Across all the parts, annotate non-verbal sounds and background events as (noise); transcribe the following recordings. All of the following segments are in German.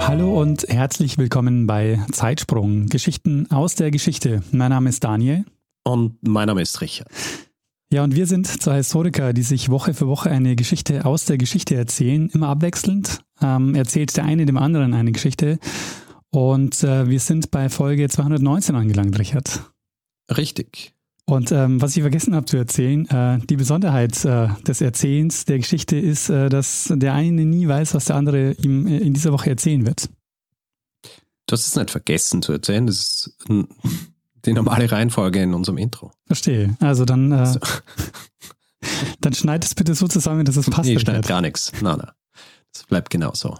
Hallo und herzlich willkommen bei Zeitsprung, Geschichten aus der Geschichte. Mein Name ist Daniel. Und mein Name ist Richard. Ja, und wir sind zwei Historiker, die sich Woche für Woche eine Geschichte aus der Geschichte erzählen, immer abwechselnd. Ähm, erzählt der eine dem anderen eine Geschichte. Und äh, wir sind bei Folge 219 angelangt, Richard. Richtig. Und ähm, was ich vergessen habe zu erzählen, äh, die Besonderheit äh, des Erzählens der Geschichte ist, äh, dass der eine nie weiß, was der andere ihm äh, in dieser Woche erzählen wird. Du hast es nicht vergessen zu erzählen, das ist die normale Reihenfolge in unserem Intro. Verstehe. Also dann, äh, so. (laughs) dann schneid es bitte so zusammen, dass es passt. Nee, schneid gar nichts. Nein, nein. Das bleibt genau so.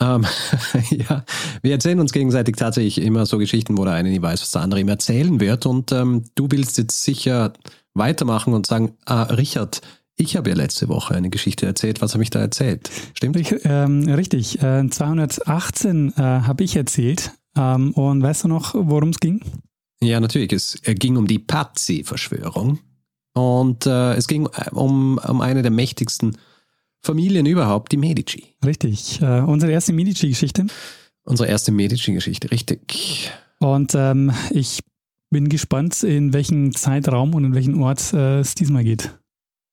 Ähm, (laughs) ja, wir erzählen uns gegenseitig tatsächlich immer so Geschichten, wo der eine nie weiß, was der andere ihm erzählen wird. Und ähm, du willst jetzt sicher weitermachen und sagen, ah, Richard, ich habe ja letzte Woche eine Geschichte erzählt. Was habe ich da erzählt? Stimmt? Ich, (laughs) ähm, richtig. Äh, 218 äh, habe ich erzählt. Ähm, und weißt du noch, worum es ging? Ja, natürlich. Es ging um die Pazzi-Verschwörung. Und äh, es ging äh, um, um eine der mächtigsten Familien überhaupt, die Medici. Richtig. Äh, unsere erste Medici-Geschichte. Unsere erste Medici-Geschichte, richtig. Und ähm, ich bin gespannt, in welchen Zeitraum und in welchen Ort äh, es diesmal geht.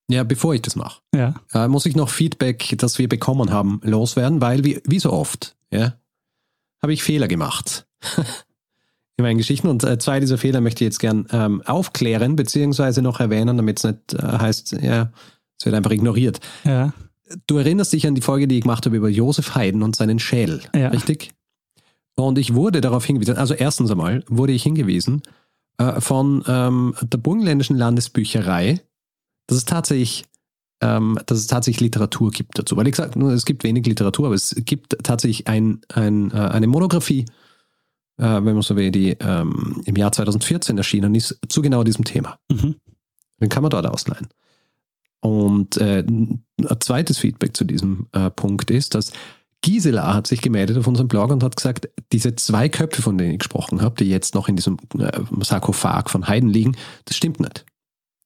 Ja, bevor ich das mache, ja. äh, muss ich noch Feedback, das wir bekommen haben, loswerden, weil wie, wie so oft, ja, habe ich Fehler gemacht (laughs) in meinen Geschichten. Und äh, zwei dieser Fehler möchte ich jetzt gern ähm, aufklären, beziehungsweise noch erwähnen, damit es nicht äh, heißt, ja, es wird einfach ignoriert. Ja. Du erinnerst dich an die Folge, die ich gemacht habe über Josef Haydn und seinen Schädel, ja. richtig? Und ich wurde darauf hingewiesen, also erstens einmal wurde ich hingewiesen äh, von ähm, der Burgenländischen Landesbücherei, dass es tatsächlich ähm, dass es tatsächlich Literatur gibt dazu. Weil ich gesagt es gibt wenig Literatur, aber es gibt tatsächlich ein, ein, äh, eine Monographie, äh, wenn man so will, die ähm, im Jahr 2014 erschienen ist, zu genau diesem Thema. Mhm. Den kann man dort ausleihen. Und äh, ein zweites Feedback zu diesem äh, Punkt ist, dass Gisela hat sich gemeldet auf unserem Blog und hat gesagt, diese zwei Köpfe, von denen ich gesprochen habe, die jetzt noch in diesem äh, Sarkophag von Haydn liegen, das stimmt nicht.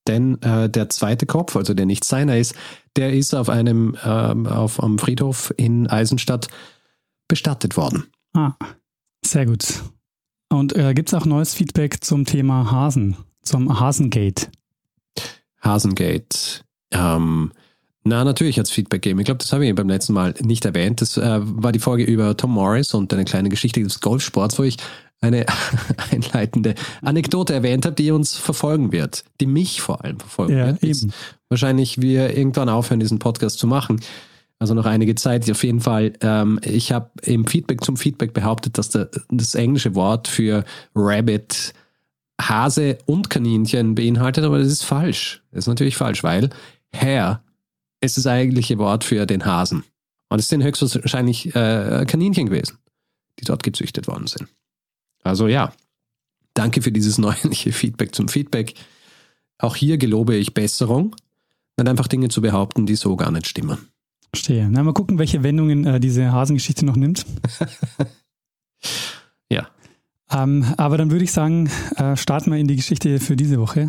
Denn äh, der zweite Kopf, also der nicht seiner ist, der ist auf einem ähm, auf am Friedhof in Eisenstadt bestattet worden. Ah, sehr gut. Und äh, gibt es auch neues Feedback zum Thema Hasen, zum Hasengate? Hasengate. Ähm, na, natürlich hat es Feedback gegeben. Ich glaube, das habe ich beim letzten Mal nicht erwähnt. Das äh, war die Folge über Tom Morris und eine kleine Geschichte des Golfsports, wo ich eine (laughs) einleitende Anekdote erwähnt habe, die uns verfolgen wird, die mich vor allem verfolgen ja, wird. Eben. Wahrscheinlich wir irgendwann aufhören, diesen Podcast zu machen. Also noch einige Zeit. Auf jeden Fall, ähm, ich habe im Feedback zum Feedback behauptet, dass der, das englische Wort für Rabbit Hase und Kaninchen beinhaltet, aber das ist falsch. Das ist natürlich falsch, weil Hare ist das eigentliche Wort für den Hasen. Und es sind höchstwahrscheinlich äh, Kaninchen gewesen, die dort gezüchtet worden sind. Also ja, danke für dieses (laughs) neuerliche Feedback zum Feedback. Auch hier gelobe ich Besserung, nicht einfach Dinge zu behaupten, die so gar nicht stimmen. Verstehe. Na, mal gucken, welche Wendungen äh, diese Hasengeschichte noch nimmt. (laughs) Ähm, aber dann würde ich sagen, äh, starten wir in die Geschichte für diese Woche. (laughs)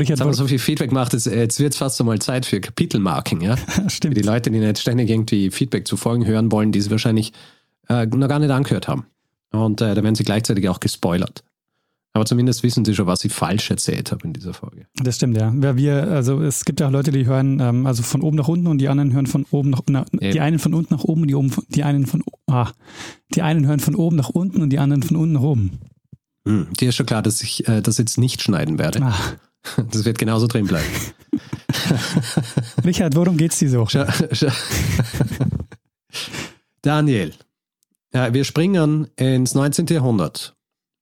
jetzt haben wir so viel Feedback gemacht, jetzt, jetzt wird es fast so mal Zeit für Kapitelmarking, ja? (laughs) Stimmt. Für die Leute, die nicht ständig irgendwie Feedback zu Folgen hören wollen, die sie wahrscheinlich äh, noch gar nicht angehört haben. Und äh, da werden sie gleichzeitig auch gespoilert. Aber zumindest wissen sie schon, was ich falsch erzählt habe in dieser Folge. Das stimmt, ja. ja wir, also es gibt ja auch Leute, die hören ähm, also von oben nach unten und die anderen hören von oben nach na, die einen von unten nach oben und die oben die einen von ah, die einen hören von oben nach unten und die anderen von unten nach oben. Hm, dir ist schon klar, dass ich äh, das jetzt nicht schneiden werde. Ah. (laughs) Das wird genauso drin bleiben. (laughs) Richard, worum geht's diese Woche? (laughs) Daniel, ja, wir springen ins 19. Jahrhundert.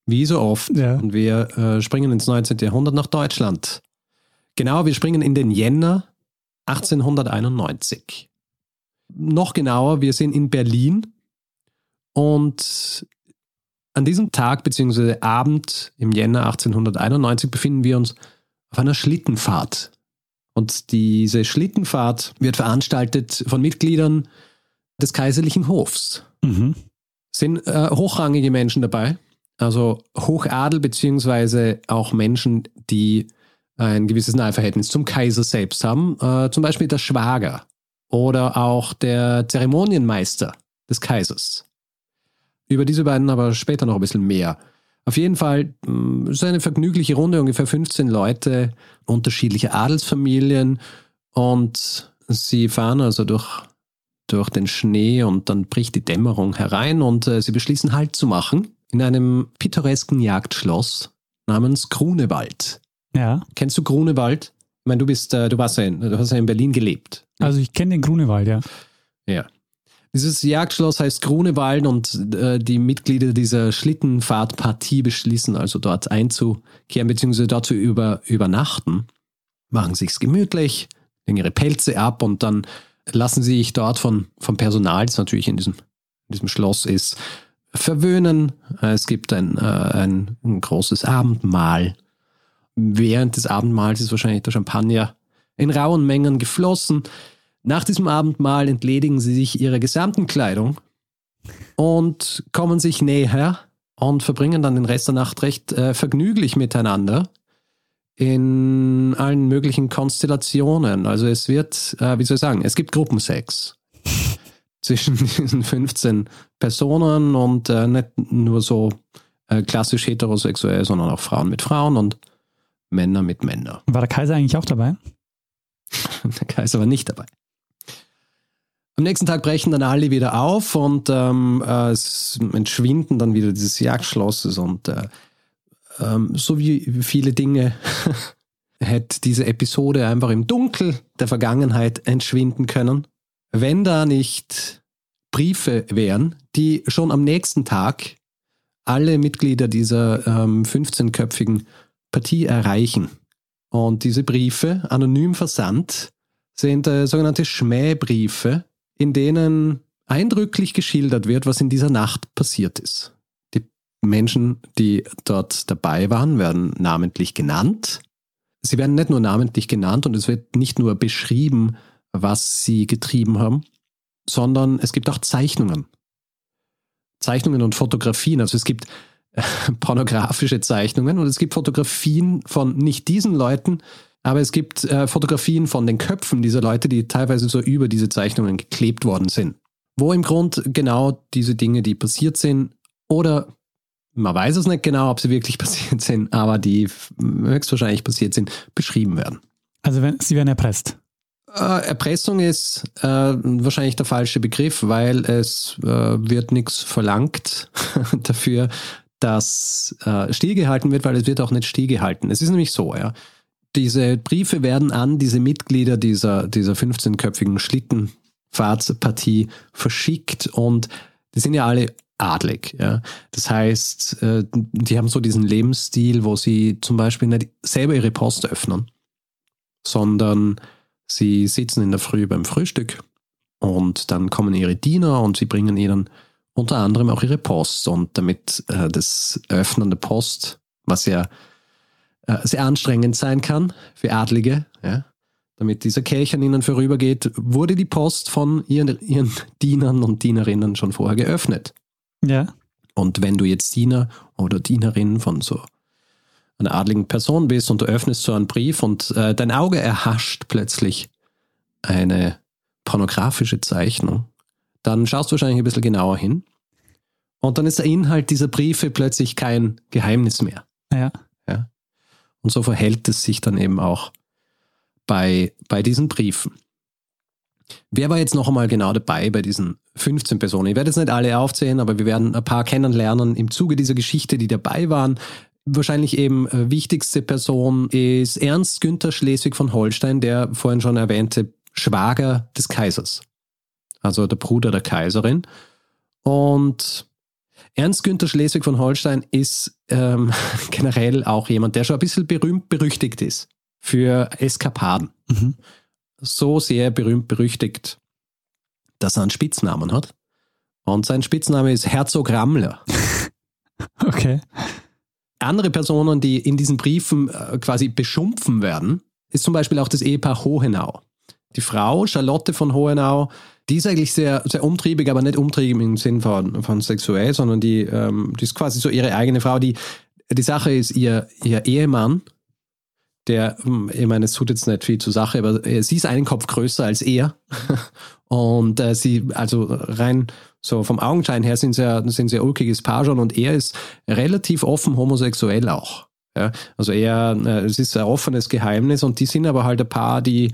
Wie so oft. Ja. Und wir äh, springen ins 19. Jahrhundert nach Deutschland. Genau, wir springen in den Jänner 1891. Noch genauer, wir sind in Berlin Und an diesem Tag bzw. Abend im Jänner 1891 befinden wir uns auf einer Schlittenfahrt. Und diese Schlittenfahrt wird veranstaltet von Mitgliedern des kaiserlichen Hofs. Mhm. Sind äh, hochrangige Menschen dabei, also Hochadel beziehungsweise auch Menschen, die ein gewisses Nahverhältnis zum Kaiser selbst haben, äh, zum Beispiel der Schwager oder auch der Zeremonienmeister des Kaisers. Über diese beiden aber später noch ein bisschen mehr. Auf jeden Fall mm, ist eine vergnügliche Runde, ungefähr 15 Leute, unterschiedliche Adelsfamilien und sie fahren also durch, durch den Schnee und dann bricht die Dämmerung herein und äh, sie beschließen Halt zu machen in einem pittoresken Jagdschloss namens Grunewald. Ja. Kennst du Grunewald? Ich meine, du bist, äh, du warst ja in, du hast ja in Berlin gelebt. Also ich kenne den Grunewald, ja. Ja. Dieses Jagdschloss heißt Grunewald und äh, die Mitglieder dieser Schlittenfahrtpartie beschließen also dort einzukehren bzw. dort zu über, übernachten, machen sich's gemütlich, legen ihre Pelze ab und dann lassen sie sich dort von, vom Personal, das natürlich in diesem, in diesem Schloss ist, verwöhnen. Es gibt ein, äh, ein, ein großes Abendmahl. Während des Abendmahls ist wahrscheinlich der Champagner in rauen Mengen geflossen. Nach diesem Abendmahl entledigen sie sich ihrer gesamten Kleidung und kommen sich näher und verbringen dann den Rest der Nacht recht äh, vergnüglich miteinander in allen möglichen Konstellationen. Also es wird, äh, wie soll ich sagen, es gibt Gruppensex zwischen (laughs) diesen 15 Personen und äh, nicht nur so äh, klassisch heterosexuell, sondern auch Frauen mit Frauen und Männer mit Männern. War der Kaiser eigentlich auch dabei? (laughs) der Kaiser war nicht dabei. Am nächsten Tag brechen dann alle wieder auf und ähm, äh, es entschwinden dann wieder dieses Jagdschlosses und äh, ähm, so wie viele Dinge (laughs) hätte diese Episode einfach im Dunkel der Vergangenheit entschwinden können, wenn da nicht Briefe wären, die schon am nächsten Tag alle Mitglieder dieser ähm, 15-köpfigen Partie erreichen. Und diese Briefe, anonym versandt, sind äh, sogenannte Schmähbriefe, in denen eindrücklich geschildert wird, was in dieser Nacht passiert ist. Die Menschen, die dort dabei waren, werden namentlich genannt. Sie werden nicht nur namentlich genannt und es wird nicht nur beschrieben, was sie getrieben haben, sondern es gibt auch Zeichnungen. Zeichnungen und Fotografien. Also es gibt äh, pornografische Zeichnungen und es gibt Fotografien von nicht diesen Leuten, aber es gibt äh, Fotografien von den Köpfen dieser Leute, die teilweise so über diese Zeichnungen geklebt worden sind. Wo im Grund genau diese Dinge, die passiert sind, oder man weiß es nicht genau, ob sie wirklich (laughs) passiert sind, aber die höchstwahrscheinlich passiert sind, beschrieben werden. Also wenn, sie werden erpresst. Äh, Erpressung ist äh, wahrscheinlich der falsche Begriff, weil es äh, wird nichts verlangt (laughs) dafür, dass äh, stillgehalten wird, weil es wird auch nicht stillgehalten. Es ist nämlich so, ja diese Briefe werden an diese Mitglieder dieser, dieser 15-köpfigen Schlittenfahrtspartie verschickt und die sind ja alle adlig. Ja? Das heißt, äh, die haben so diesen Lebensstil, wo sie zum Beispiel nicht selber ihre Post öffnen, sondern sie sitzen in der Früh beim Frühstück und dann kommen ihre Diener und sie bringen ihnen unter anderem auch ihre Post. Und damit äh, das Öffnen der Post, was ja äh, sehr anstrengend sein kann für Adlige, ja, damit dieser Kelch an ihnen vorübergeht, wurde die Post von ihren, ihren Dienern und Dienerinnen schon vorher geöffnet. Ja. Und wenn du jetzt Diener oder Dienerin von so einer adligen Person bist und du öffnest so einen Brief und äh, dein Auge erhascht plötzlich eine pornografische Zeichnung, dann schaust du wahrscheinlich ein bisschen genauer hin. Und dann ist der Inhalt dieser Briefe plötzlich kein Geheimnis mehr. Ja. Und so verhält es sich dann eben auch bei, bei diesen Briefen. Wer war jetzt noch einmal genau dabei bei diesen 15 Personen? Ich werde jetzt nicht alle aufzählen, aber wir werden ein paar kennenlernen im Zuge dieser Geschichte, die dabei waren. Wahrscheinlich eben äh, wichtigste Person ist Ernst Günther Schleswig von Holstein, der vorhin schon erwähnte Schwager des Kaisers. Also der Bruder der Kaiserin. Und Ernst Günther Schleswig von Holstein ist ähm, (laughs) generell auch jemand, der schon ein bisschen berühmt berüchtigt ist für Eskapaden. Mhm. So sehr berühmt berüchtigt, dass er einen Spitznamen hat. Und sein Spitzname ist Herzog Rammler. (laughs) Okay. Andere Personen, die in diesen Briefen äh, quasi beschumpfen werden, ist zum Beispiel auch das Ehepaar Hohenau. Die Frau, Charlotte von Hohenau, die ist eigentlich sehr, sehr umtriebig, aber nicht umtriebig im Sinn von, von sexuell, sondern die, ähm, die ist quasi so ihre eigene Frau. Die, die Sache ist, ihr, ihr Ehemann, der, hm, ich meine, es tut jetzt nicht viel zur Sache, aber äh, sie ist einen Kopf größer als er. (laughs) Und äh, sie, also rein so vom Augenschein her sind sie, ein ulkiges Paar schon und er ist relativ offen homosexuell auch. Ja, also er, äh, es ist ein offenes Geheimnis und die sind aber halt ein Paar, die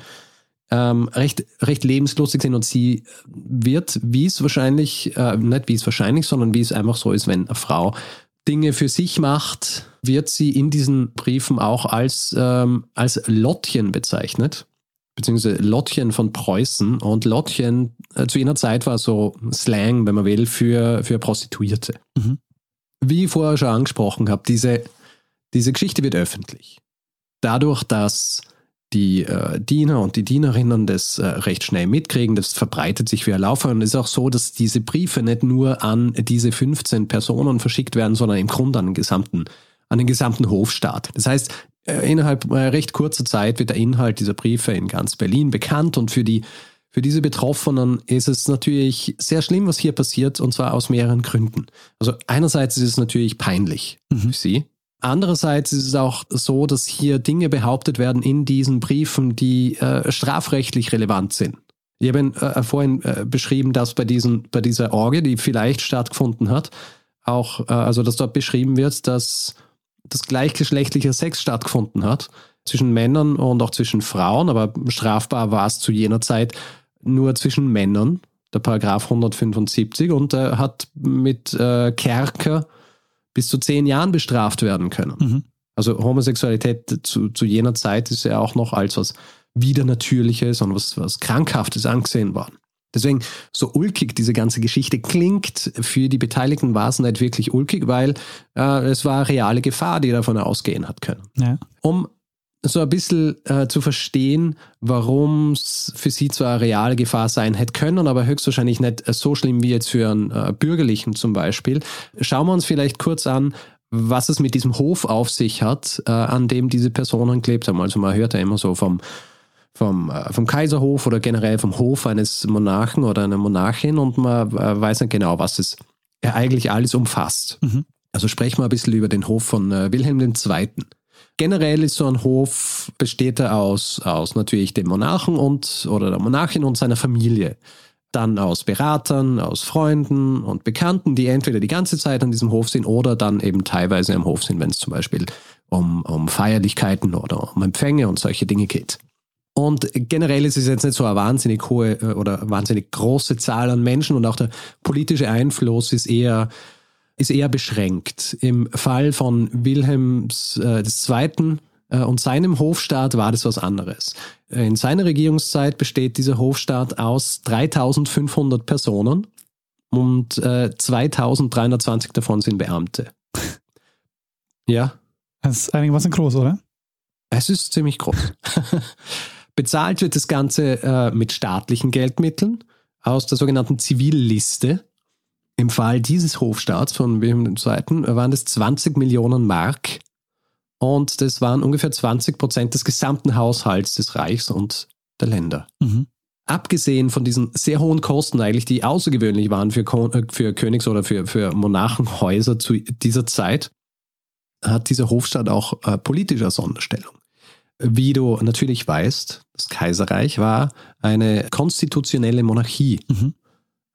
ähm, recht, recht lebenslustig sind und sie wird, wie es wahrscheinlich, äh, nicht wie es wahrscheinlich, sondern wie es einfach so ist, wenn eine Frau Dinge für sich macht, wird sie in diesen Briefen auch als, ähm, als Lottchen bezeichnet, beziehungsweise Lottchen von Preußen. Und Lottchen äh, zu jener Zeit war so Slang, wenn man will, für, für Prostituierte. Mhm. Wie ich vorher schon angesprochen habe, diese, diese Geschichte wird öffentlich. Dadurch, dass die äh, Diener und die Dienerinnen das äh, recht schnell mitkriegen. Das verbreitet sich wie ein Laufer. Und es ist auch so, dass diese Briefe nicht nur an diese 15 Personen verschickt werden, sondern im Grunde an den gesamten, an den gesamten Hofstaat. Das heißt, äh, innerhalb äh, recht kurzer Zeit wird der Inhalt dieser Briefe in ganz Berlin bekannt und für die für diese Betroffenen ist es natürlich sehr schlimm, was hier passiert, und zwar aus mehreren Gründen. Also einerseits ist es natürlich peinlich Mhm. für sie, Andererseits ist es auch so, dass hier Dinge behauptet werden in diesen Briefen, die äh, strafrechtlich relevant sind. Ich habe äh, vorhin äh, beschrieben, dass bei, diesen, bei dieser Orgie, die vielleicht stattgefunden hat, auch, äh, also dass dort beschrieben wird, dass das gleichgeschlechtlicher Sex stattgefunden hat zwischen Männern und auch zwischen Frauen, aber strafbar war es zu jener Zeit nur zwischen Männern, der Paragraph 175, und äh, hat mit äh, Kerker bis zu zehn Jahren bestraft werden können. Mhm. Also Homosexualität zu, zu jener Zeit ist ja auch noch als was Widernatürliches und was, was Krankhaftes angesehen worden. Deswegen, so ulkig diese ganze Geschichte klingt, für die Beteiligten war es nicht wirklich ulkig, weil äh, es war eine reale Gefahr, die davon ausgehen hat können. Ja. Um so ein bisschen äh, zu verstehen, warum es für sie zwar eine reale Gefahr sein hätte können, aber höchstwahrscheinlich nicht so schlimm wie jetzt für einen äh, Bürgerlichen zum Beispiel, schauen wir uns vielleicht kurz an, was es mit diesem Hof auf sich hat, äh, an dem diese Personen gelebt haben. Also man hört ja immer so vom, vom, äh, vom Kaiserhof oder generell vom Hof eines Monarchen oder einer Monarchin und man äh, weiß nicht genau, was es ja eigentlich alles umfasst. Mhm. Also sprechen wir ein bisschen über den Hof von äh, Wilhelm II. Generell ist so ein Hof, besteht er aus, aus natürlich dem Monarchen und oder der Monarchin und seiner Familie. Dann aus Beratern, aus Freunden und Bekannten, die entweder die ganze Zeit an diesem Hof sind oder dann eben teilweise am Hof sind, wenn es zum Beispiel um, um Feierlichkeiten oder um Empfänge und solche Dinge geht. Und generell ist es jetzt nicht so eine wahnsinnig hohe äh, oder wahnsinnig große Zahl an Menschen und auch der politische Einfluss ist eher ist eher beschränkt. Im Fall von Wilhelms äh, II. Äh, und seinem Hofstaat war das was anderes. In seiner Regierungszeit besteht dieser Hofstaat aus 3500 Personen und äh, 2320 davon sind Beamte. Ja, Das ist einigermaßen groß, oder? es ist ziemlich groß. (laughs) Bezahlt wird das Ganze äh, mit staatlichen Geldmitteln aus der sogenannten Zivilliste. Im Fall dieses Hofstaats von Wilhelm II. waren das 20 Millionen Mark und das waren ungefähr 20 Prozent des gesamten Haushalts des Reichs und der Länder. Mhm. Abgesehen von diesen sehr hohen Kosten eigentlich, die außergewöhnlich waren für, Ko- äh, für Königs- oder für, für Monarchenhäuser zu dieser Zeit, hat dieser Hofstaat auch äh, politische Sonderstellung. Wie du natürlich weißt, das Kaiserreich war eine konstitutionelle Monarchie. Mhm.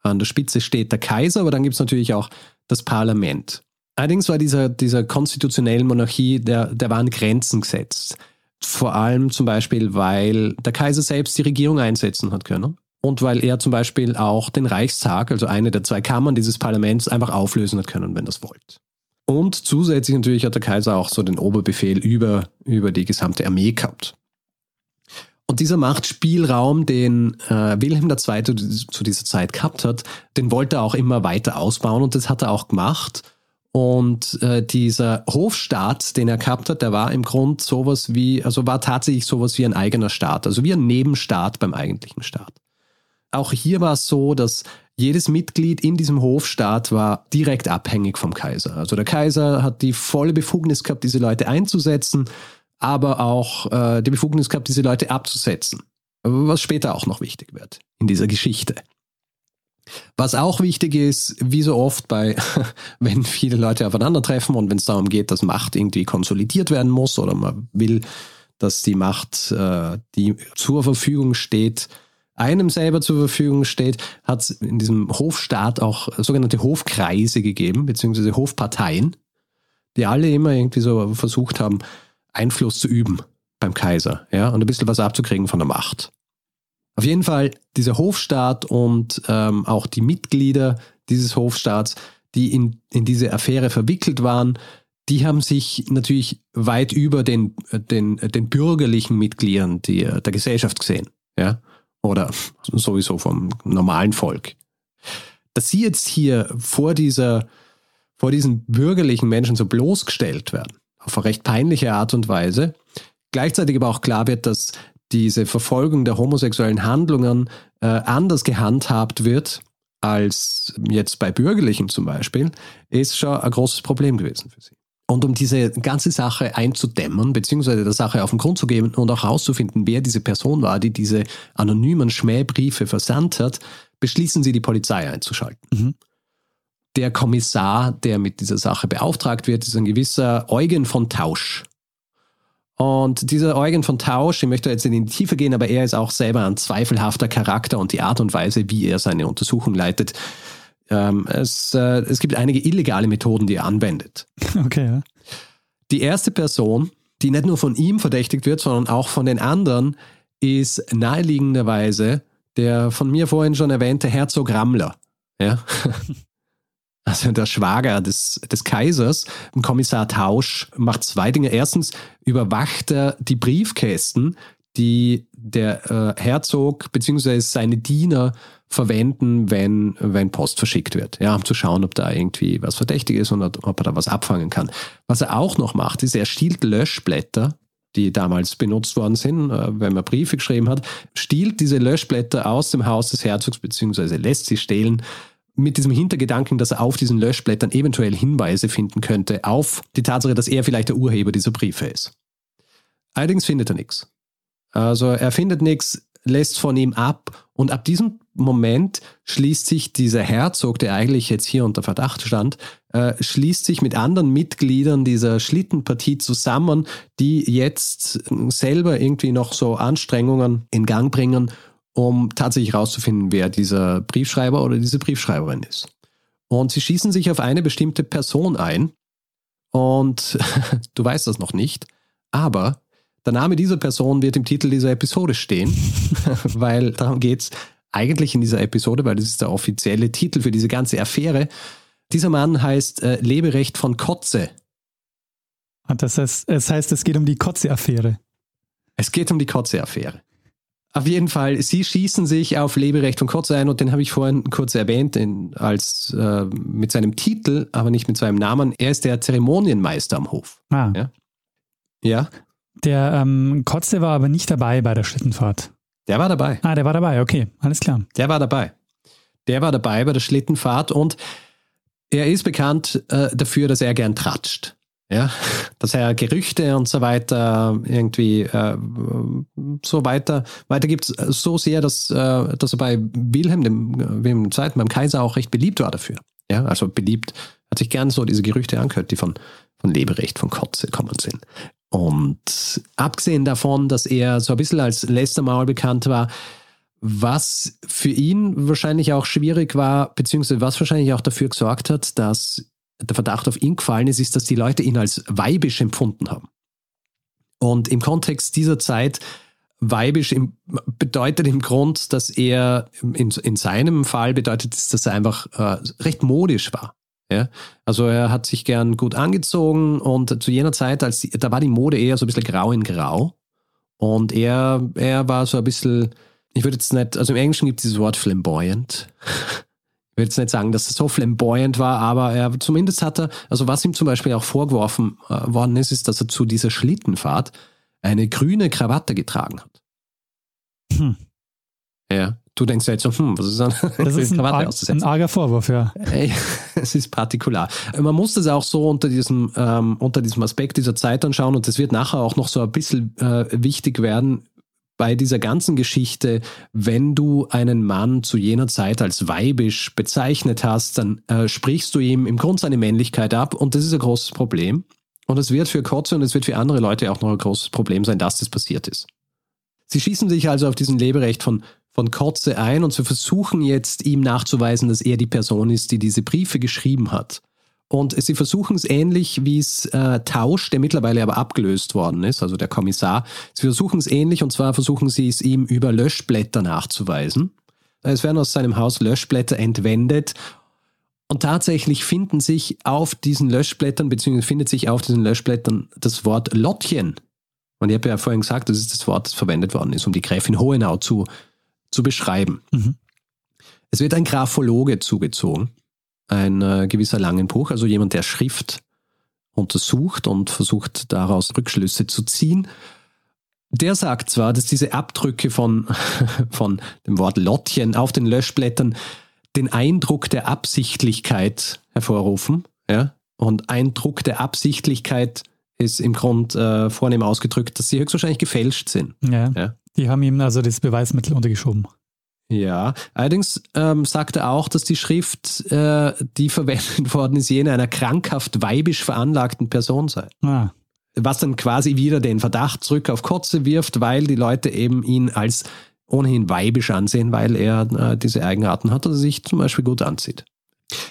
An der Spitze steht der Kaiser, aber dann gibt es natürlich auch das Parlament. Allerdings war dieser, dieser konstitutionellen Monarchie, der, der waren Grenzen gesetzt. Vor allem zum Beispiel, weil der Kaiser selbst die Regierung einsetzen hat können und weil er zum Beispiel auch den Reichstag, also eine der zwei Kammern dieses Parlaments, einfach auflösen hat können, wenn das wollte. Und zusätzlich natürlich hat der Kaiser auch so den Oberbefehl über, über die gesamte Armee gehabt. Und dieser Machtspielraum, den äh, Wilhelm II. zu dieser Zeit gehabt hat, den wollte er auch immer weiter ausbauen und das hat er auch gemacht. Und äh, dieser Hofstaat, den er gehabt hat, der war im Grund sowas wie, also war tatsächlich sowas wie ein eigener Staat, also wie ein Nebenstaat beim eigentlichen Staat. Auch hier war es so, dass jedes Mitglied in diesem Hofstaat war direkt abhängig vom Kaiser. Also der Kaiser hat die volle Befugnis gehabt, diese Leute einzusetzen, aber auch äh, die Befugnis gehabt, diese Leute abzusetzen. Was später auch noch wichtig wird in dieser Geschichte. Was auch wichtig ist, wie so oft bei, (laughs) wenn viele Leute aufeinandertreffen und wenn es darum geht, dass Macht irgendwie konsolidiert werden muss oder man will, dass die Macht, äh, die zur Verfügung steht, einem selber zur Verfügung steht, hat es in diesem Hofstaat auch sogenannte Hofkreise gegeben, beziehungsweise Hofparteien, die alle immer irgendwie so versucht haben, Einfluss zu üben beim Kaiser, ja, und ein bisschen was abzukriegen von der Macht. Auf jeden Fall, dieser Hofstaat und ähm, auch die Mitglieder dieses Hofstaats, die in, in diese Affäre verwickelt waren, die haben sich natürlich weit über den, den, den bürgerlichen Mitgliedern die, der Gesellschaft gesehen. Ja? Oder sowieso vom normalen Volk. Dass sie jetzt hier vor dieser, vor diesen bürgerlichen Menschen so bloßgestellt werden, auf eine recht peinliche Art und Weise, gleichzeitig aber auch klar wird, dass diese Verfolgung der homosexuellen Handlungen äh, anders gehandhabt wird als jetzt bei Bürgerlichen zum Beispiel, ist schon ein großes Problem gewesen für sie. Und um diese ganze Sache einzudämmen, beziehungsweise der Sache auf den Grund zu geben und auch herauszufinden, wer diese Person war, die diese anonymen Schmähbriefe versandt hat, beschließen sie, die Polizei einzuschalten. Mhm. Der Kommissar, der mit dieser Sache beauftragt wird, ist ein gewisser Eugen von Tausch. Und dieser Eugen von Tausch, ich möchte jetzt in die Tiefe gehen, aber er ist auch selber ein zweifelhafter Charakter und die Art und Weise, wie er seine Untersuchung leitet. Ähm, es, äh, es gibt einige illegale Methoden, die er anwendet. (laughs) Okay, ja. Die erste Person, die nicht nur von ihm verdächtigt wird, sondern auch von den anderen, ist naheliegenderweise der von mir vorhin schon erwähnte Herzog Rammler. Ja? (laughs) also der Schwager des, des Kaisers, Kommissar Tausch, macht zwei Dinge. Erstens überwacht er die Briefkästen, die der äh, Herzog bzw. seine Diener verwenden, wenn, wenn Post verschickt wird. Ja, um zu schauen, ob da irgendwie was verdächtig ist und ob er da was abfangen kann. Was er auch noch macht, ist, er stiehlt Löschblätter, die damals benutzt worden sind, äh, wenn man Briefe geschrieben hat, stiehlt diese Löschblätter aus dem Haus des Herzogs bzw. lässt sie stehlen mit diesem Hintergedanken, dass er auf diesen Löschblättern eventuell Hinweise finden könnte auf die Tatsache, dass er vielleicht der Urheber dieser Briefe ist. Allerdings findet er nichts. Also er findet nichts, lässt von ihm ab und ab diesem Moment schließt sich dieser Herzog, der eigentlich jetzt hier unter Verdacht stand, äh, schließt sich mit anderen Mitgliedern dieser Schlittenpartie zusammen, die jetzt selber irgendwie noch so Anstrengungen in Gang bringen, um tatsächlich herauszufinden, wer dieser Briefschreiber oder diese Briefschreiberin ist. Und sie schießen sich auf eine bestimmte Person ein. Und (laughs) du weißt das noch nicht, aber der Name dieser Person wird im Titel dieser Episode stehen, (laughs) weil darum geht es eigentlich in dieser Episode, weil das ist der offizielle Titel für diese ganze Affäre. Dieser Mann heißt äh, Leberecht von Kotze. Und das heißt, es heißt, es geht um die Kotze-Affäre. Es geht um die Kotze-Affäre. Auf jeden Fall, sie schießen sich auf Leberecht von Kotze ein und den habe ich vorhin kurz erwähnt in, als äh, mit seinem Titel, aber nicht mit seinem Namen. Er ist der Zeremonienmeister am Hof. Ah. Ja. ja? Der ähm, Kotze war aber nicht dabei bei der Schlittenfahrt. Der war dabei. Ah, der war dabei, okay, alles klar. Der war dabei. Der war dabei bei der Schlittenfahrt und er ist bekannt äh, dafür, dass er gern tratscht ja, (laughs) dass er Gerüchte und so weiter irgendwie äh, so weiter weiter gibt so sehr, dass, äh, dass er bei Wilhelm dem Wilhelm II. beim Kaiser auch recht beliebt war dafür. Ja, also beliebt hat sich gern so diese Gerüchte angehört, die von von Leberecht von Kotze kommen sind. Und abgesehen davon, dass er so ein bisschen als Lästermaul bekannt war, was für ihn wahrscheinlich auch schwierig war, beziehungsweise was wahrscheinlich auch dafür gesorgt hat, dass der Verdacht auf ihn gefallen ist, ist, dass die Leute ihn als weibisch empfunden haben. Und im Kontext dieser Zeit weibisch im, bedeutet im Grund, dass er in, in seinem Fall bedeutet dass er einfach äh, recht modisch war. Ja? Also er hat sich gern gut angezogen und zu jener Zeit, als da war die Mode eher so ein bisschen grau in grau. Und er, er war so ein bisschen, ich würde jetzt nicht, also im Englischen gibt es dieses Wort flamboyant. (laughs) ich will jetzt nicht sagen, dass es so flamboyant war, aber er zumindest hat er, also was ihm zum Beispiel auch vorgeworfen äh, worden ist, ist, dass er zu dieser Schlittenfahrt eine grüne Krawatte getragen hat. Hm. Ja. Du denkst ja jetzt so, hm, was ist das? Das ist (laughs) ein, arg, ein arger Vorwurf, ja. (laughs) Es ist partikular. Man muss das auch so unter diesem, ähm, unter diesem Aspekt dieser Zeit anschauen und das wird nachher auch noch so ein bisschen äh, wichtig werden bei dieser ganzen Geschichte, wenn du einen Mann zu jener Zeit als weibisch bezeichnet hast, dann äh, sprichst du ihm im Grunde seine Männlichkeit ab und das ist ein großes Problem. Und es wird für Kotze und es wird für andere Leute auch noch ein großes Problem sein, dass das passiert ist. Sie schießen sich also auf diesen Leberecht von von Kotze ein und sie versuchen jetzt ihm nachzuweisen, dass er die Person ist, die diese Briefe geschrieben hat. Und sie versuchen es ähnlich wie es äh, Tausch, der mittlerweile aber abgelöst worden ist, also der Kommissar. Sie versuchen es ähnlich und zwar versuchen sie es ihm über Löschblätter nachzuweisen. Es werden aus seinem Haus Löschblätter entwendet und tatsächlich finden sich auf diesen Löschblättern, beziehungsweise findet sich auf diesen Löschblättern das Wort Lottchen. Und ich habe ja vorhin gesagt, das ist das Wort, das verwendet worden ist, um die Gräfin Hohenau zu zu beschreiben. Mhm. Es wird ein Graphologe zugezogen, ein äh, gewisser Langenbruch, also jemand, der Schrift untersucht und versucht daraus Rückschlüsse zu ziehen. Der sagt zwar, dass diese Abdrücke von, (laughs) von dem Wort Lottchen auf den Löschblättern den Eindruck der Absichtlichkeit hervorrufen. Ja? Und Eindruck der Absichtlichkeit ist im Grund äh, vornehm ausgedrückt, dass sie höchstwahrscheinlich gefälscht sind. Ja. ja. Die haben ihm also das Beweismittel untergeschoben. Ja, allerdings ähm, sagt er auch, dass die Schrift, äh, die (laughs) verwendet worden ist, jene einer krankhaft weibisch veranlagten Person sei. Ah. Was dann quasi wieder den Verdacht zurück auf Kotze wirft, weil die Leute eben ihn als ohnehin weibisch ansehen, weil er äh, diese Eigenarten hat, dass er sich zum Beispiel gut anzieht.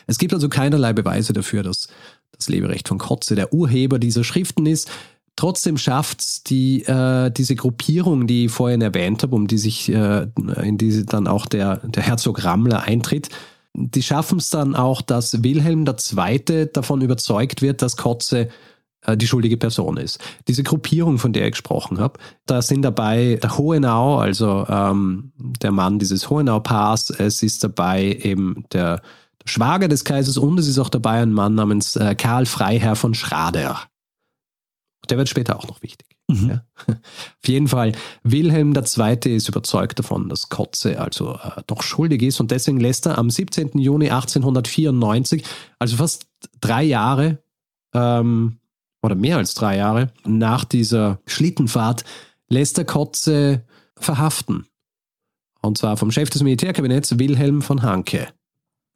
Es gibt also keinerlei Beweise dafür, dass das Leberecht von Kotze der Urheber dieser Schriften ist. Trotzdem schafft es die, äh, diese Gruppierung, die ich vorhin erwähnt habe, um die sich äh, in die dann auch der, der Herzog Rammler eintritt, die schaffen es dann auch, dass Wilhelm II. davon überzeugt wird, dass Kotze äh, die schuldige Person ist. Diese Gruppierung, von der ich gesprochen habe, da sind dabei der Hohenau, also ähm, der Mann dieses Hohenau-Paars, es ist dabei eben der, Schwager des Kaisers und es ist auch dabei ein Mann namens äh, Karl Freiherr von Schrader. Der wird später auch noch wichtig. Mhm. Ja. (laughs) Auf jeden Fall, Wilhelm II. ist überzeugt davon, dass Kotze also äh, doch schuldig ist und deswegen lässt er am 17. Juni 1894, also fast drei Jahre ähm, oder mehr als drei Jahre nach dieser Schlittenfahrt, lässt er Kotze verhaften. Und zwar vom Chef des Militärkabinetts Wilhelm von Hanke.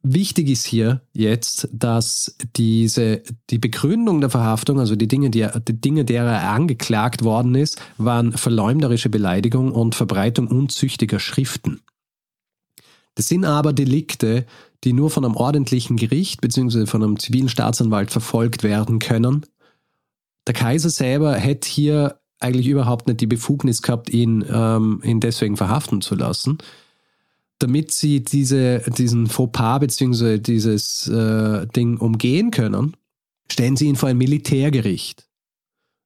Wichtig ist hier jetzt, dass diese, die Begründung der Verhaftung, also die Dinge, die, die Dinge, derer er angeklagt worden ist, waren verleumderische Beleidigung und Verbreitung unzüchtiger Schriften. Das sind aber Delikte, die nur von einem ordentlichen Gericht bzw. von einem zivilen Staatsanwalt verfolgt werden können. Der Kaiser selber hätte hier eigentlich überhaupt nicht die Befugnis gehabt, ihn, ähm, ihn deswegen verhaften zu lassen damit sie diese, diesen Fauxpas bzw. dieses äh, Ding umgehen können, stellen sie ihn vor ein Militärgericht.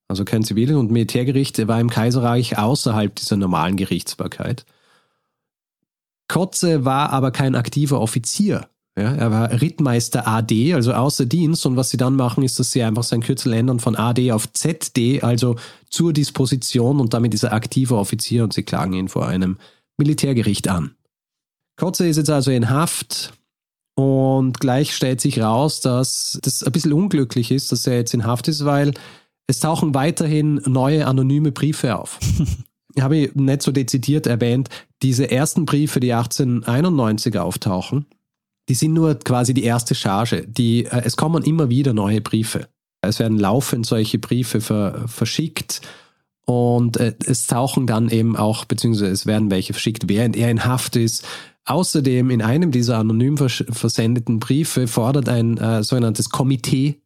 Also kein Zivil- und Militärgericht er war im Kaiserreich außerhalb dieser normalen Gerichtsbarkeit. Kotze war aber kein aktiver Offizier. Ja, er war Rittmeister AD, also außer Dienst. Und was sie dann machen, ist, dass sie einfach sein Kürzel ändern von AD auf ZD, also zur Disposition. Und damit ist er aktiver Offizier und sie klagen ihn vor einem Militärgericht an. Kotze ist jetzt also in Haft und gleich stellt sich raus, dass das ein bisschen unglücklich ist, dass er jetzt in Haft ist, weil es tauchen weiterhin neue anonyme Briefe auf. (laughs) ich habe nicht so dezidiert erwähnt, diese ersten Briefe, die 1891 auftauchen, die sind nur quasi die erste Charge. Die, äh, es kommen immer wieder neue Briefe. Es werden laufend solche Briefe ver, verschickt und äh, es tauchen dann eben auch, beziehungsweise es werden welche verschickt, während er in Haft ist. Außerdem in einem dieser anonym versendeten Briefe fordert ein äh, sogenanntes Komitee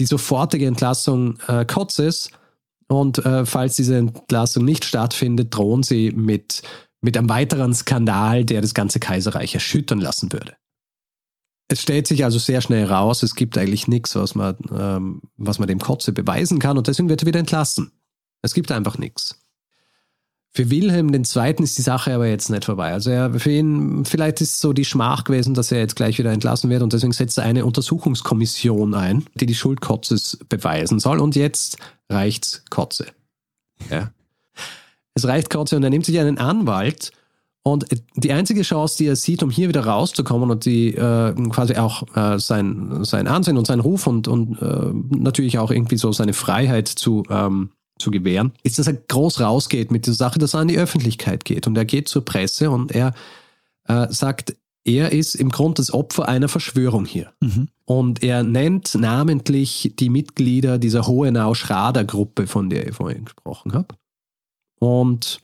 die sofortige Entlassung äh, Kotzes und äh, falls diese Entlassung nicht stattfindet, drohen sie mit, mit einem weiteren Skandal, der das ganze Kaiserreich erschüttern lassen würde. Es stellt sich also sehr schnell raus, es gibt eigentlich nichts, was man, ähm, was man dem Kotze beweisen kann und deswegen wird er wieder entlassen. Es gibt einfach nichts. Für Wilhelm II. ist die Sache aber jetzt nicht vorbei. Also er, für ihn, vielleicht ist so die Schmach gewesen, dass er jetzt gleich wieder entlassen wird und deswegen setzt er eine Untersuchungskommission ein, die die Schuld Kotzes beweisen soll und jetzt reicht's Kotze. Ja. Es reicht Kotze und er nimmt sich einen Anwalt Und die einzige Chance, die er sieht, um hier wieder rauszukommen und die äh, quasi auch äh, sein, sein Ansehen und sein Ruf und, und äh, natürlich auch irgendwie so seine Freiheit zu, ähm, zu gewähren, ist, dass er groß rausgeht mit dieser Sache, dass er an die Öffentlichkeit geht. Und er geht zur Presse und er äh, sagt, er ist im Grunde das Opfer einer Verschwörung hier. Mhm. Und er nennt namentlich die Mitglieder dieser Hohenau-Schrader-Gruppe, von der ich vorhin gesprochen habe. Und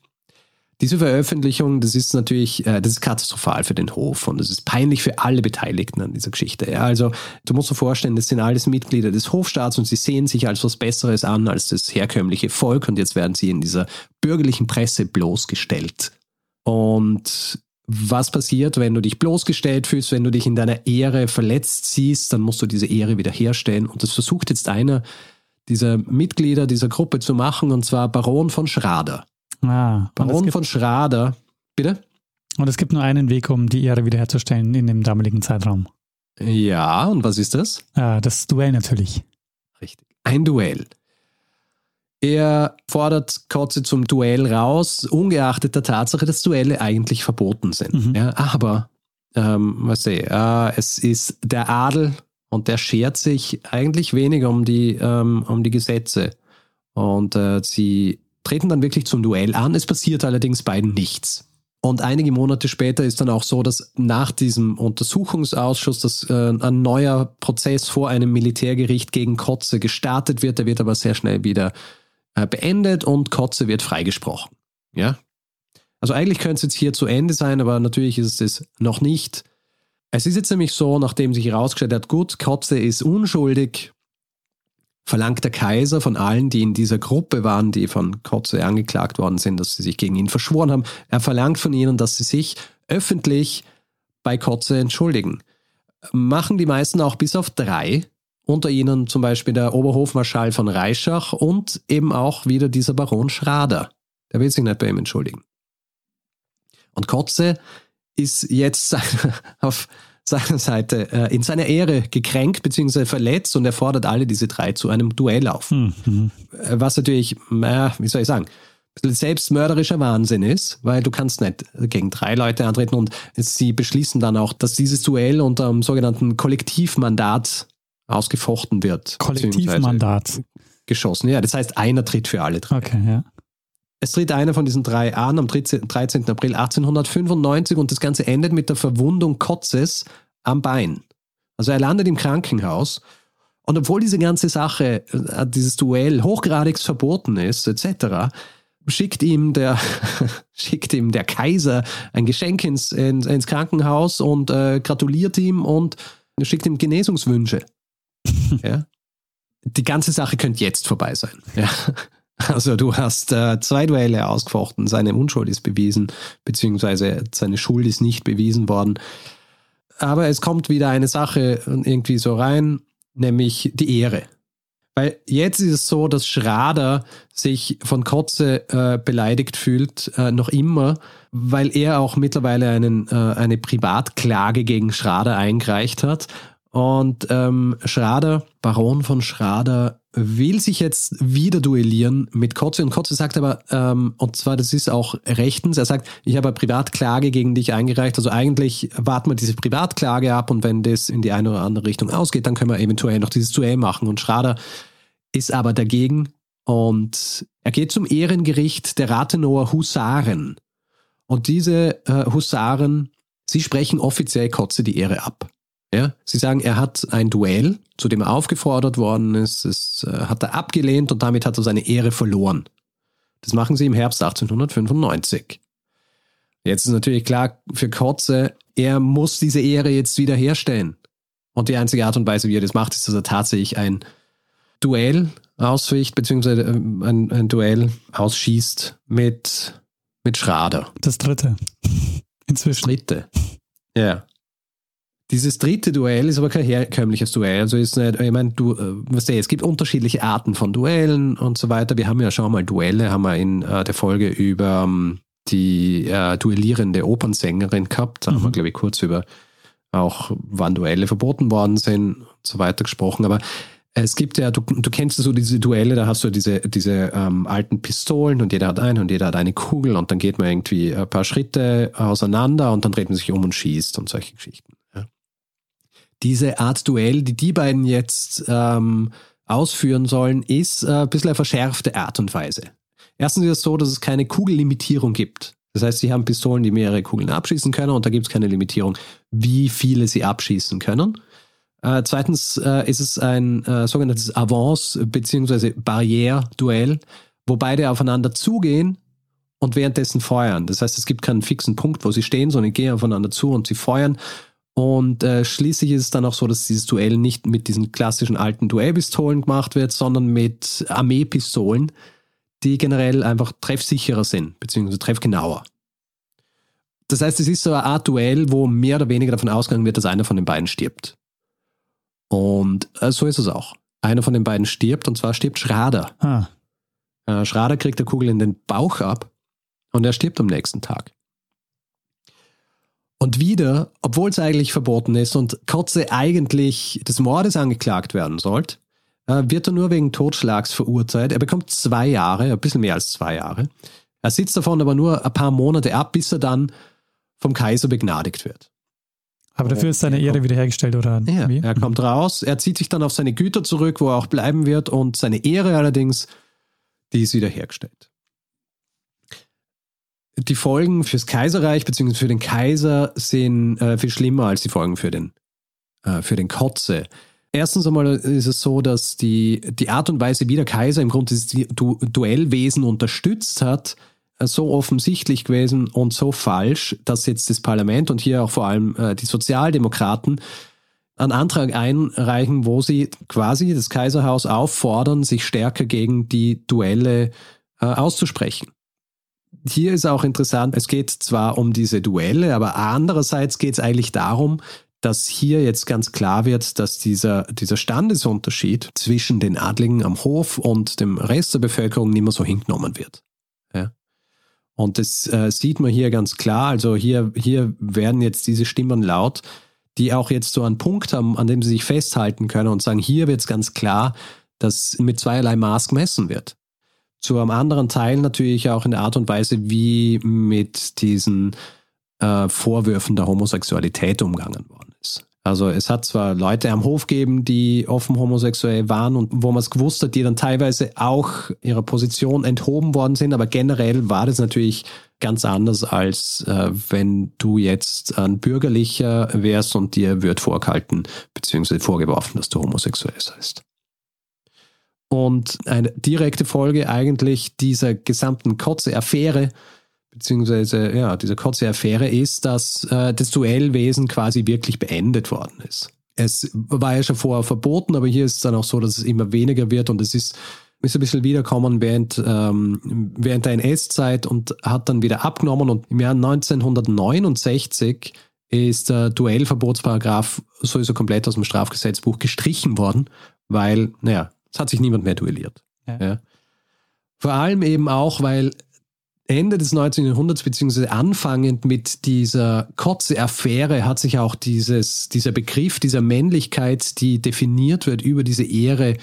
diese Veröffentlichung, das ist natürlich, äh, das ist katastrophal für den Hof und das ist peinlich für alle Beteiligten an dieser Geschichte. Ja, also du musst dir vorstellen, das sind alles Mitglieder des Hofstaats und sie sehen sich als was Besseres an als das herkömmliche Volk und jetzt werden sie in dieser bürgerlichen Presse bloßgestellt. Und was passiert, wenn du dich bloßgestellt fühlst, wenn du dich in deiner Ehre verletzt siehst, dann musst du diese Ehre wiederherstellen. Und das versucht jetzt einer dieser Mitglieder dieser Gruppe zu machen, und zwar Baron von Schrader. Ah, Baron von Schrader. Bitte? Und es gibt nur einen Weg, um die Ehre wiederherzustellen in dem damaligen Zeitraum. Ja, und was ist das? Ah, das Duell natürlich. Richtig. Ein Duell. Er fordert Kotze zum Duell raus, ungeachtet der Tatsache, dass Duelle eigentlich verboten sind. Mhm. Ja, aber, ähm, was ich, äh, es ist der Adel und der schert sich eigentlich weniger um die, ähm, um die Gesetze. Und äh, sie treten dann wirklich zum Duell an. Es passiert allerdings beiden nichts. Und einige Monate später ist dann auch so, dass nach diesem Untersuchungsausschuss dass, äh, ein neuer Prozess vor einem Militärgericht gegen Kotze gestartet wird. Der wird aber sehr schnell wieder äh, beendet und Kotze wird freigesprochen. Ja? Also eigentlich könnte es jetzt hier zu Ende sein, aber natürlich ist es noch nicht. Es ist jetzt nämlich so, nachdem sich herausgestellt hat, gut, Kotze ist unschuldig, verlangt der Kaiser von allen, die in dieser Gruppe waren, die von Kotze angeklagt worden sind, dass sie sich gegen ihn verschworen haben, er verlangt von ihnen, dass sie sich öffentlich bei Kotze entschuldigen. Machen die meisten auch bis auf drei, unter ihnen zum Beispiel der Oberhofmarschall von Reischach und eben auch wieder dieser Baron Schrader. Der will sich nicht bei ihm entschuldigen. Und Kotze ist jetzt (laughs) auf seiner Seite äh, in seiner Ehre gekränkt bzw. verletzt und er fordert alle diese drei zu einem Duell auf. Mhm. Äh, was natürlich, äh, wie soll ich sagen, selbstmörderischer Wahnsinn ist, weil du kannst nicht gegen drei Leute antreten und sie beschließen dann auch, dass dieses Duell unter einem sogenannten Kollektivmandat ausgefochten wird. Kollektivmandat. Geschossen, ja. Das heißt, einer tritt für alle drei. Okay, ja. Es tritt einer von diesen drei an am 13. April 1895 und das Ganze endet mit der Verwundung Kotzes am Bein. Also er landet im Krankenhaus und obwohl diese ganze Sache, äh, dieses Duell hochgradig verboten ist, etc., schickt ihm der, (laughs) schickt ihm der Kaiser ein Geschenk ins, ins, ins Krankenhaus und äh, gratuliert ihm und schickt ihm Genesungswünsche. (laughs) ja? Die ganze Sache könnte jetzt vorbei sein. Ja? Also du hast äh, zwei Duelle ausgefochten, seine Unschuld ist bewiesen, beziehungsweise seine Schuld ist nicht bewiesen worden. Aber es kommt wieder eine Sache irgendwie so rein, nämlich die Ehre. Weil jetzt ist es so, dass Schrader sich von Kotze äh, beleidigt fühlt, äh, noch immer, weil er auch mittlerweile einen, äh, eine Privatklage gegen Schrader eingereicht hat und ähm, Schrader, Baron von Schrader, will sich jetzt wieder duellieren mit Kotze. Und Kotze sagt aber, ähm, und zwar, das ist auch rechtens, er sagt, ich habe eine Privatklage gegen dich eingereicht. Also eigentlich warten wir diese Privatklage ab und wenn das in die eine oder andere Richtung ausgeht, dann können wir eventuell noch dieses Duell machen. Und Schrader ist aber dagegen und er geht zum Ehrengericht der Rathenower Husaren. Und diese äh, Husaren, sie sprechen offiziell Kotze die Ehre ab. Ja, sie sagen, er hat ein Duell, zu dem er aufgefordert worden ist, das äh, hat er abgelehnt und damit hat er seine Ehre verloren. Das machen sie im Herbst 1895. Jetzt ist natürlich klar für Kotze, er muss diese Ehre jetzt wiederherstellen. Und die einzige Art und Weise, wie er das macht, ist, dass er tatsächlich ein Duell ausficht, beziehungsweise äh, ein, ein Duell ausschießt mit, mit Schrader. Das dritte. (laughs) Inzwischen. Das dritte. Ja. Dieses dritte Duell ist aber kein herkömmliches Duell. Also ist nicht, ich meine, du, äh, was es gibt unterschiedliche Arten von Duellen und so weiter. Wir haben ja schon mal Duelle, haben wir in äh, der Folge über um, ähm, die äh, duellierende Opernsängerin gehabt. Da mhm. haben wir, mhm. glaube ich, kurz über auch wann Duelle verboten worden sind und so weiter gesprochen. Aber Es gibt ja, du, du kennst so diese Duelle, da hast du diese, diese ähm, alten Pistolen und jeder hat eine und jeder hat eine Kugel und dann geht man irgendwie ein paar Schritte auseinander und dann dreht man sich um und schießt und solche Geschichten. Diese Art Duell, die die beiden jetzt ähm, ausführen sollen, ist äh, ein bisschen eine verschärfte Art und Weise. Erstens ist es so, dass es keine Kugellimitierung gibt. Das heißt, sie haben Pistolen, die mehrere Kugeln abschießen können und da gibt es keine Limitierung, wie viele sie abschießen können. Äh, zweitens äh, ist es ein äh, sogenanntes Avance- bzw. Barriere-Duell, wo beide aufeinander zugehen und währenddessen feuern. Das heißt, es gibt keinen fixen Punkt, wo sie stehen, sondern gehen aufeinander zu und sie feuern. Und äh, schließlich ist es dann auch so, dass dieses Duell nicht mit diesen klassischen alten Duellpistolen gemacht wird, sondern mit Armeepistolen, die generell einfach treffsicherer sind, beziehungsweise treffgenauer. Das heißt, es ist so eine Art Duell, wo mehr oder weniger davon ausgegangen wird, dass einer von den beiden stirbt. Und äh, so ist es auch. Einer von den beiden stirbt und zwar stirbt Schrader. Ah. Äh, Schrader kriegt der Kugel in den Bauch ab und er stirbt am nächsten Tag. Und wieder, obwohl es eigentlich verboten ist und Kotze eigentlich des Mordes angeklagt werden sollte, äh, wird er nur wegen Totschlags verurteilt. Er bekommt zwei Jahre, ein bisschen mehr als zwei Jahre. Er sitzt davon aber nur ein paar Monate ab, bis er dann vom Kaiser begnadigt wird. Aber dafür ist seine Ehre wiederhergestellt, oder? Ja, wie? er kommt raus, er zieht sich dann auf seine Güter zurück, wo er auch bleiben wird, und seine Ehre allerdings, die ist wiederhergestellt. Die Folgen fürs Kaiserreich bzw. für den Kaiser sind äh, viel schlimmer als die Folgen für den, äh, für den Kotze. Erstens einmal ist es so, dass die, die Art und Weise, wie der Kaiser im Grunde das du Duellwesen unterstützt hat, so offensichtlich gewesen und so falsch, dass jetzt das Parlament und hier auch vor allem äh, die Sozialdemokraten einen Antrag einreichen, wo sie quasi das Kaiserhaus auffordern, sich stärker gegen die Duelle äh, auszusprechen. Hier ist auch interessant, es geht zwar um diese Duelle, aber andererseits geht es eigentlich darum, dass hier jetzt ganz klar wird, dass dieser, dieser Standesunterschied zwischen den Adligen am Hof und dem Rest der Bevölkerung nicht mehr so hingenommen wird. Und das äh, sieht man hier ganz klar. Also hier, hier werden jetzt diese Stimmen laut, die auch jetzt so einen Punkt haben, an dem sie sich festhalten können und sagen, hier wird es ganz klar, dass mit zweierlei Maß gemessen wird. Zu einem anderen Teil natürlich auch in der Art und Weise, wie mit diesen äh, Vorwürfen der Homosexualität umgangen worden ist. Also es hat zwar Leute am Hof gegeben, die offen homosexuell waren und wo man es gewusst hat, die dann teilweise auch ihrer Position enthoben worden sind, aber generell war das natürlich ganz anders, als äh, wenn du jetzt ein Bürgerlicher wärst und dir wird vorgehalten bzw. vorgeworfen, dass du homosexuell seist. Und eine direkte Folge eigentlich dieser gesamten Kotze-Affäre beziehungsweise ja, diese kurze Affäre ist, dass äh, das Duellwesen quasi wirklich beendet worden ist. Es war ja schon vorher verboten, aber hier ist es dann auch so, dass es immer weniger wird und es ist, ist ein bisschen wiederkommen während, ähm, während der NS-Zeit und hat dann wieder abgenommen und im Jahr 1969 ist der Duellverbotsparagraph sowieso komplett aus dem Strafgesetzbuch gestrichen worden, weil, naja, es hat sich niemand mehr duelliert. Ja. Ja. Vor allem eben auch, weil Ende des 19. Jahrhunderts, beziehungsweise anfangend mit dieser Kotze-Affäre, hat sich auch dieses, dieser Begriff dieser Männlichkeit, die definiert wird über diese Ehre,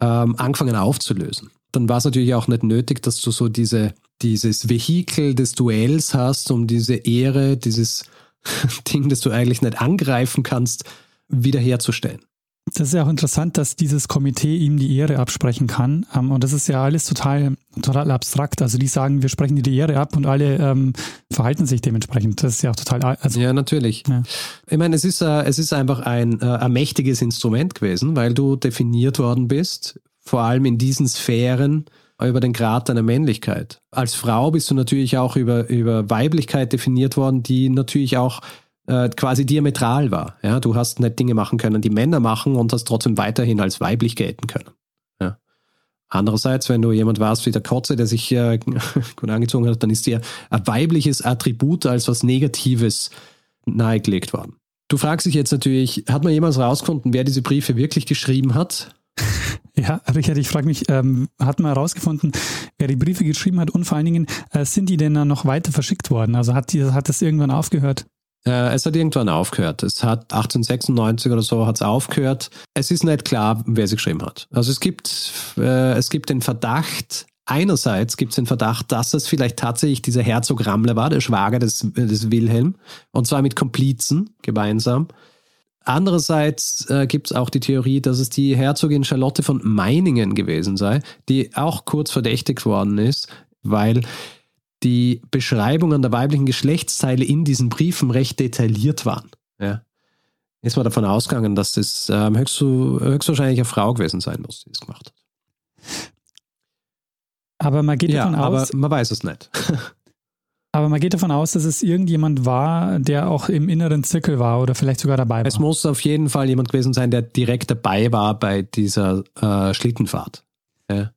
ähm, angefangen aufzulösen. Dann war es natürlich auch nicht nötig, dass du so diese, dieses Vehikel des Duells hast, um diese Ehre, dieses (laughs) Ding, das du eigentlich nicht angreifen kannst, wiederherzustellen. Das ist ja auch interessant, dass dieses Komitee ihm die Ehre absprechen kann. Ähm, und das ist ja alles total, total abstrakt. Also die sagen, wir sprechen dir die Ehre ab und alle ähm, verhalten sich dementsprechend. Das ist ja auch total. Also, ja, natürlich. Ja. Ich meine, es ist, äh, es ist einfach ein, äh, ein mächtiges Instrument gewesen, weil du definiert worden bist, vor allem in diesen Sphären über den Grad deiner Männlichkeit. Als Frau bist du natürlich auch über, über Weiblichkeit definiert worden, die natürlich auch äh, quasi diametral war. Ja, du hast nicht Dinge machen können, die Männer machen und hast trotzdem weiterhin als weiblich gelten können. Ja. Andererseits, wenn du jemand warst wie der Kotze, der sich äh, (laughs) gut angezogen hat, dann ist dir ein weibliches Attribut als was Negatives nahegelegt worden. Du fragst dich jetzt natürlich, hat man jemals rausgefunden, wer diese Briefe wirklich geschrieben hat? (laughs) Ja, Richard, ich frage mich, ähm, hat man herausgefunden, wer die Briefe geschrieben hat und vor allen Dingen, äh, sind die denn dann noch weiter verschickt worden? Also hat, die, hat das irgendwann aufgehört? Äh, es hat irgendwann aufgehört. Es hat 1896 oder so hat es aufgehört. Es ist nicht klar, wer sie geschrieben hat. Also es gibt, äh, es gibt den Verdacht, einerseits gibt es den Verdacht, dass es vielleicht tatsächlich dieser Herzog Rammler war, der Schwager des, des Wilhelm, und zwar mit Komplizen gemeinsam. Andererseits äh, gibt es auch die Theorie, dass es die Herzogin Charlotte von Meiningen gewesen sei, die auch kurz verdächtigt worden ist, weil die Beschreibungen der weiblichen Geschlechtsteile in diesen Briefen recht detailliert waren. Ja. Ist man davon ausgegangen, dass das ähm, höchst, höchstwahrscheinlich eine Frau gewesen sein muss, die es gemacht hat. Aber man geht ja, davon aus. Aber man weiß es nicht. (laughs) aber man geht davon aus, dass es irgendjemand war, der auch im inneren Zirkel war oder vielleicht sogar dabei war. Es muss auf jeden Fall jemand gewesen sein, der direkt dabei war bei dieser äh, Schlittenfahrt. Ja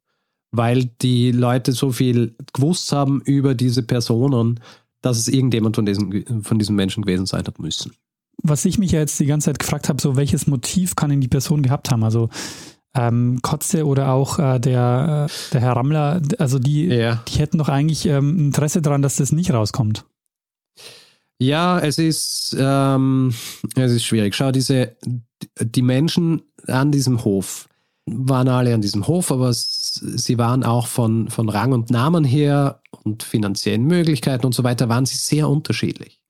weil die Leute so viel gewusst haben über diese Personen, dass es irgendjemand von diesen, von diesen Menschen gewesen sein hat müssen. Was ich mich ja jetzt die ganze Zeit gefragt habe, so welches Motiv kann denn die Person gehabt haben? Also ähm, Kotze oder auch äh, der, äh, der Herr Rammler, also die, ja. die hätten doch eigentlich ähm, Interesse daran, dass das nicht rauskommt. Ja, es ist, ähm, es ist schwierig. Schau, diese, die Menschen an diesem Hof, waren alle an diesem Hof, aber sie waren auch von, von Rang und Namen her und finanziellen Möglichkeiten und so weiter, waren sie sehr unterschiedlich.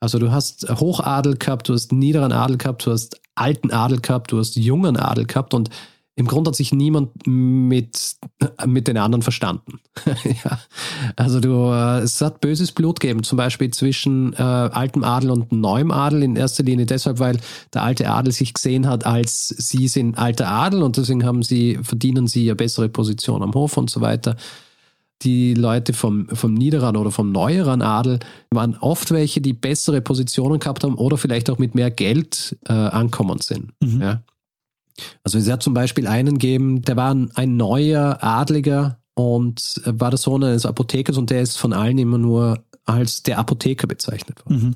Also du hast Hochadel gehabt, du hast niederen Adel gehabt, du hast alten Adel gehabt, du hast jungen Adel gehabt und im Grunde hat sich niemand mit, mit den anderen verstanden. (laughs) ja. Also du, äh, es hat böses Blut gegeben, zum Beispiel zwischen äh, altem Adel und neuem Adel, in erster Linie deshalb, weil der alte Adel sich gesehen hat, als sie sind alter Adel und deswegen haben sie, verdienen sie eine bessere Position am Hof und so weiter. Die Leute vom, vom niederen oder vom neueren Adel waren oft welche, die bessere Positionen gehabt haben oder vielleicht auch mit mehr Geld äh, ankommen sind. Mhm. Ja. Also es hat zum Beispiel einen gegeben, der war ein, ein neuer Adliger und war der Sohn eines Apothekers und der ist von allen immer nur als der Apotheker bezeichnet worden. Mhm.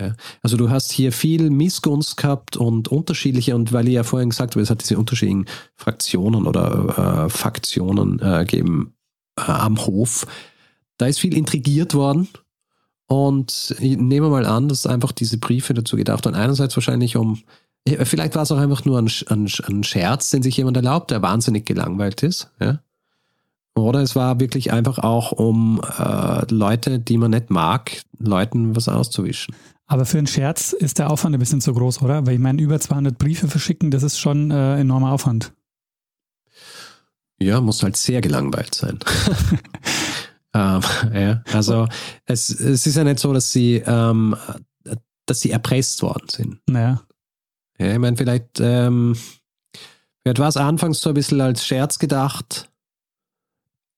Ja. Also du hast hier viel Missgunst gehabt und unterschiedliche, und weil ich ja vorhin gesagt habe, es hat diese unterschiedlichen Fraktionen oder äh, Faktionen äh, gegeben äh, am Hof, da ist viel intrigiert worden. Und ich nehme mal an, dass einfach diese Briefe dazu gedacht waren. Einerseits wahrscheinlich, um Vielleicht war es auch einfach nur ein, ein, ein, Scherz, den sich jemand erlaubt, der wahnsinnig gelangweilt ist. Ja? Oder es war wirklich einfach auch, um äh, Leute, die man nicht mag, Leuten was auszuwischen. Aber für einen Scherz ist der Aufwand ein bisschen zu groß, oder? Weil ich meine, über 200 Briefe verschicken, das ist schon äh, enormer Aufwand. Ja, muss halt sehr gelangweilt sein. (laughs) ähm, ja, also es, es ist ja nicht so, dass sie, ähm, dass sie erpresst worden sind. Naja. Ja, ich meine, vielleicht, ähm, vielleicht war es anfangs so ein bisschen als Scherz gedacht.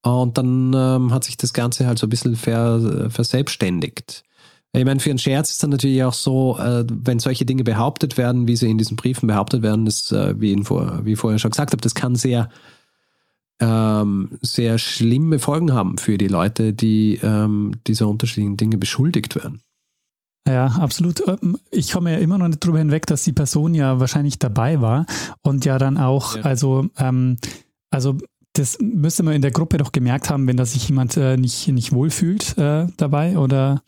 Und dann ähm, hat sich das Ganze halt so ein bisschen ver, verselbstständigt. Ich meine, für einen Scherz ist dann natürlich auch so, äh, wenn solche Dinge behauptet werden, wie sie in diesen Briefen behauptet werden, das, äh, wie, vor, wie ich vorher schon gesagt habe, das kann sehr, ähm, sehr schlimme Folgen haben für die Leute, die ähm, dieser unterschiedlichen Dinge beschuldigt werden. Ja, absolut. Ähm, ich komme ja immer noch nicht drüber hinweg, dass die Person ja wahrscheinlich dabei war und ja dann auch, ja. also, ähm, also das müsste man in der Gruppe doch gemerkt haben, wenn da sich jemand äh, nicht, nicht wohlfühlt äh, dabei oder.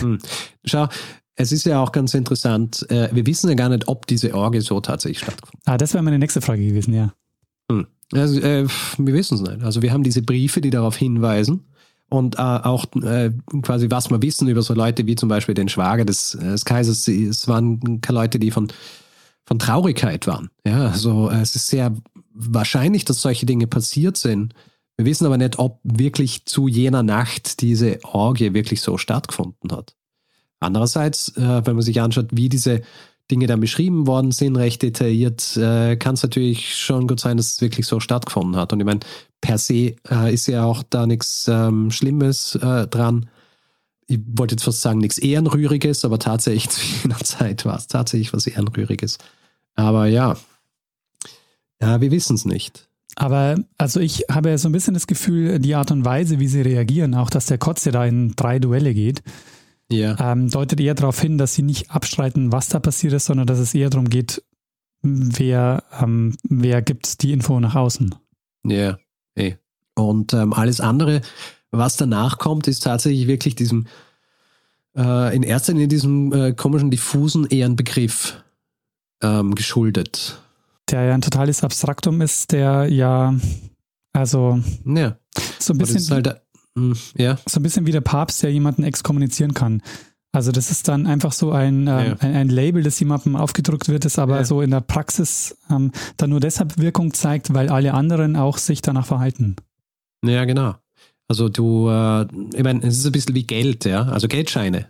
Hm. Schau, es ist ja auch ganz interessant, äh, wir wissen ja gar nicht, ob diese Orgie so tatsächlich stattgefunden hat. Ah, das wäre meine nächste Frage gewesen, ja. Hm. Also, äh, wir wissen es nicht. Also wir haben diese Briefe, die darauf hinweisen und äh, auch äh, quasi was wir wissen über so Leute wie zum Beispiel den Schwager des, äh, des Kaisers, es waren Leute, die von, von Traurigkeit waren. Ja, also äh, es ist sehr wahrscheinlich, dass solche Dinge passiert sind. Wir wissen aber nicht, ob wirklich zu jener Nacht diese Orgie wirklich so stattgefunden hat. Andererseits, äh, wenn man sich anschaut, wie diese Dinge dann beschrieben worden sind, recht detailliert, äh, kann es natürlich schon gut sein, dass es wirklich so stattgefunden hat. Und ich meine, per se äh, ist ja auch da nichts ähm, Schlimmes äh, dran. Ich wollte jetzt fast sagen, nichts Ehrenrühriges, aber tatsächlich (laughs) zu jener Zeit war es tatsächlich was Ehrenrühriges. Aber ja, ja wir wissen es nicht. Aber also ich habe so ein bisschen das Gefühl, die Art und Weise, wie sie reagieren, auch dass der Kotze da in drei Duelle geht, ja. ähm, deutet eher darauf hin, dass sie nicht abstreiten, was da passiert ist, sondern dass es eher darum geht, wer, ähm, wer gibt die Info nach außen. Ja, eh. Und ähm, alles andere, was danach kommt, ist tatsächlich wirklich diesem, äh, in erster Linie diesem äh, komischen, diffusen Ehrenbegriff ähm, geschuldet. Der ja ein totales Abstraktum ist, der ja, also ja. so ein bisschen, halt, mh, ja. so ein bisschen wie der Papst, der jemanden exkommunizieren kann. Also das ist dann einfach so ein, äh, ja. ein, ein, Label, das jemandem aufgedrückt wird, das aber ja. so in der Praxis ähm, dann nur deshalb Wirkung zeigt, weil alle anderen auch sich danach verhalten. Ja, genau. Also du, äh, ich meine, es ist ein bisschen wie Geld, ja, also Geldscheine.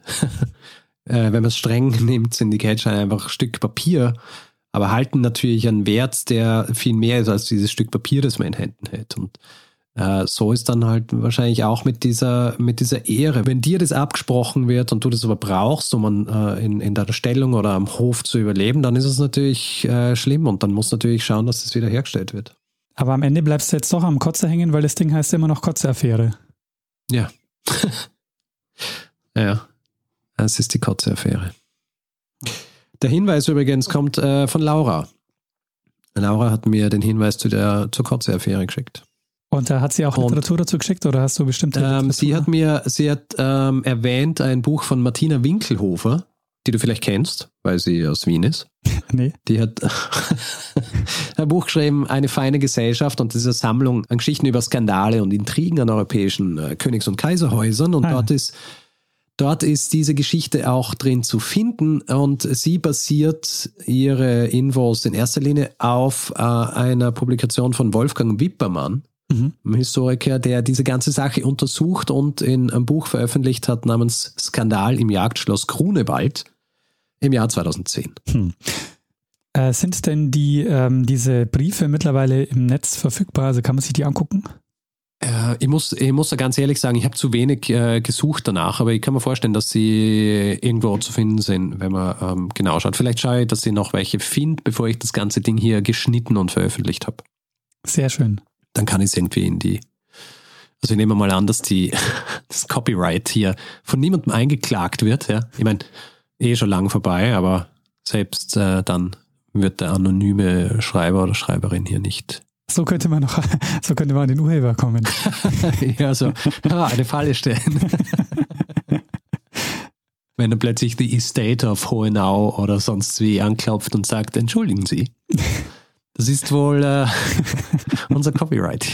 (laughs) äh, wenn man es streng (laughs) nimmt, sind die Geldscheine einfach ein Stück Papier, aber halten natürlich einen Wert, der viel mehr ist als dieses Stück Papier, das man in Händen hält. Und so ist dann halt wahrscheinlich auch mit dieser, mit dieser Ehre. Wenn dir das abgesprochen wird und du das aber brauchst, um an, äh, in, in deiner Stellung oder am Hof zu überleben, dann ist es natürlich äh, schlimm und dann musst du natürlich schauen, dass das wieder hergestellt wird. Aber am Ende bleibst du jetzt doch am Kotze hängen, weil das Ding heißt immer noch Kotze-Affäre. (laughs) Ja. ja. Es ist die Kotze-Affäre. Der Hinweis übrigens kommt äh, von Laura. Laura hat mir den Hinweis zu der, zur Kotze-Affäre geschickt. Und da hat sie auch und, Literatur dazu geschickt oder hast du bestimmte? Ähm, sie hat mir, sie hat ähm, erwähnt ein Buch von Martina Winkelhofer, die du vielleicht kennst, weil sie aus Wien ist. (laughs) Nee. Die hat (laughs) ein Buch geschrieben, Eine feine Gesellschaft und diese Sammlung an Geschichten über Skandale und Intrigen an europäischen äh, Königs- und Kaiserhäusern. Und ah. dort ist Dort ist diese Geschichte auch drin zu finden und sie basiert ihre Infos in erster Linie auf äh, einer Publikation von Wolfgang Wippermann, mhm. einem Historiker, der diese ganze Sache untersucht und in einem Buch veröffentlicht hat namens Skandal im Jagdschloss Grunewald im Jahr 2010. Hm. Äh, sind denn die, ähm, diese Briefe mittlerweile im Netz verfügbar? Also kann man sich die angucken? Äh, ich, muss, ich muss da ganz ehrlich sagen, ich habe zu wenig äh, gesucht danach, aber ich kann mir vorstellen, dass sie irgendwo zu finden sind, wenn man ähm, genau schaut. Vielleicht schaue ich, dass ich noch welche finde, bevor ich das ganze Ding hier geschnitten und veröffentlicht habe. Sehr schön dann kann ich es irgendwie in die. Also ich nehme mal an, dass die, (laughs) das Copyright hier von niemandem eingeklagt wird. Ja? Ich meine, eh schon lang vorbei, aber selbst äh, dann wird der anonyme Schreiber oder Schreiberin hier nicht. So könnte man noch, (laughs) so könnte man an den Urheber kommen. (laughs) ja, so ah, eine Falle stellen. Wenn dann plötzlich die Estate of Hohenau oder sonst wie anklopft und sagt, entschuldigen Sie. Das ist wohl äh, (laughs) unser Copyright.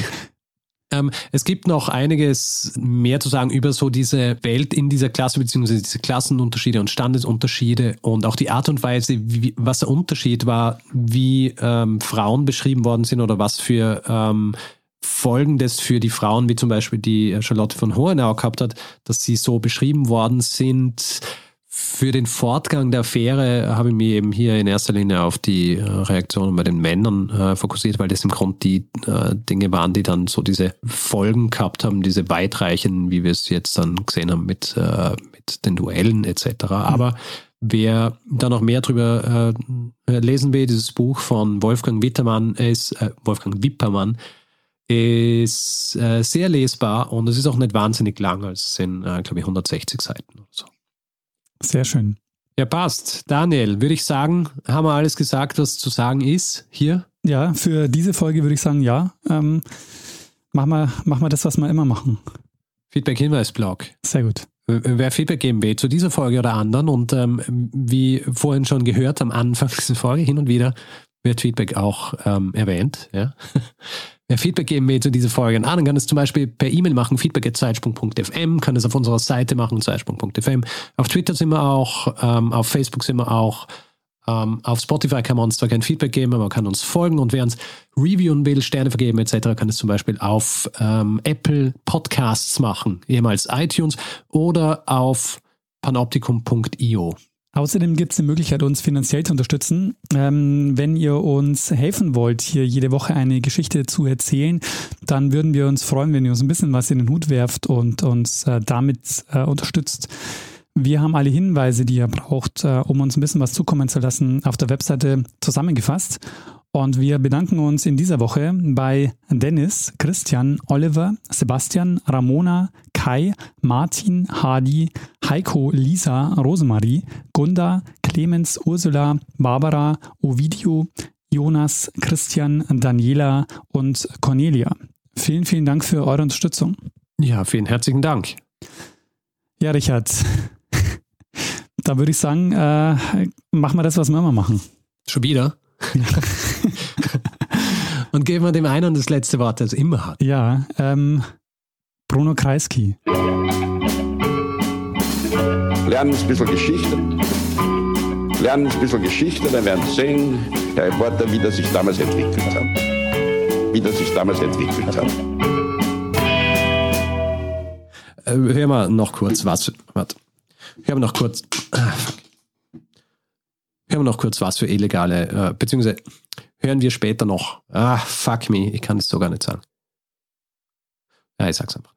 Ähm, es gibt noch einiges mehr zu sagen über so diese Welt in dieser Klasse, beziehungsweise diese Klassenunterschiede und Standesunterschiede und auch die Art und Weise, wie, was der Unterschied war, wie ähm, Frauen beschrieben worden sind oder was für ähm, Folgen das für die Frauen, wie zum Beispiel die Charlotte von Hohenau gehabt hat, dass sie so beschrieben worden sind für den Fortgang der Affäre habe ich mich eben hier in erster Linie auf die äh, Reaktionen bei den Männern äh, fokussiert, weil das im Grunde die äh, Dinge waren, die dann so diese Folgen gehabt haben, diese weitreichen, wie wir es jetzt dann gesehen haben mit, äh, mit den Duellen etc. Mhm. Aber wer da noch mehr drüber äh, lesen will, dieses Buch von Wolfgang Wittermann ist, äh, Wolfgang Wippermann, ist sehr lesbar und es ist auch nicht wahnsinnig lang, also es sind, glaube ich, 160 Seiten oder so. Sehr schön. Ja, passt. Daniel, würde ich sagen, haben wir alles gesagt, was zu sagen ist hier? Ja, für diese Folge würde ich sagen, ja. Ähm, machen, wir, machen wir das, was wir immer machen. Feedback-Hinweis-Blog. Sehr gut. Wer Feedback geben will zu dieser Folge oder anderen und ähm, wie vorhin schon gehört am Anfang dieser Folge hin und wieder wird Feedback auch ähm, erwähnt. Ja? (laughs) Wer Feedback geben will zu dieser Folge, ah, dann kann es zum Beispiel per E-Mail machen, feedback.zeitsprung.fm, kann es auf unserer Seite machen, zeitsprung.fm. Auf Twitter sind wir auch, ähm, auf Facebook sind wir auch, ähm, auf Spotify kann man uns zwar kein Feedback geben, aber man kann uns folgen und wer uns reviewen will, Sterne vergeben etc., kann es zum Beispiel auf ähm, Apple Podcasts machen, ehemals iTunes oder auf panoptikum.io. Außerdem gibt es eine Möglichkeit, uns finanziell zu unterstützen. Ähm, wenn ihr uns helfen wollt, hier jede Woche eine Geschichte zu erzählen, dann würden wir uns freuen, wenn ihr uns ein bisschen was in den Hut werft und uns äh, damit äh, unterstützt. Wir haben alle Hinweise, die ihr braucht, äh, um uns ein bisschen was zukommen zu lassen, auf der Webseite zusammengefasst. Und wir bedanken uns in dieser Woche bei Dennis, Christian, Oliver, Sebastian, Ramona, Kai, Martin, Hadi, Heiko, Lisa, Rosemarie, Gunda, Clemens, Ursula, Barbara, Ovidio, Jonas, Christian, Daniela und Cornelia. Vielen, vielen Dank für eure Unterstützung. Ja, vielen herzlichen Dank. Ja, Richard, (laughs) da würde ich sagen, äh, machen wir das, was wir immer machen. Schon wieder? (laughs) und geben wir dem einen das letzte Wort, das er immer hat. Ja, ähm, Bruno Kreisky. Lernen ein bisschen Geschichte. Lernen ein bisschen Geschichte, dann werden Sie sehen, der Reporter, wie das sich damals entwickelt hat. Wie das sich damals entwickelt hat. Äh, hör mal noch kurz was. Warte. Hör mal noch kurz. Ah, hör mal noch kurz was für illegale, äh, beziehungsweise hören wir später noch. Ah, fuck me, ich kann das so gar nicht sagen. Ja, ich sag's einfach.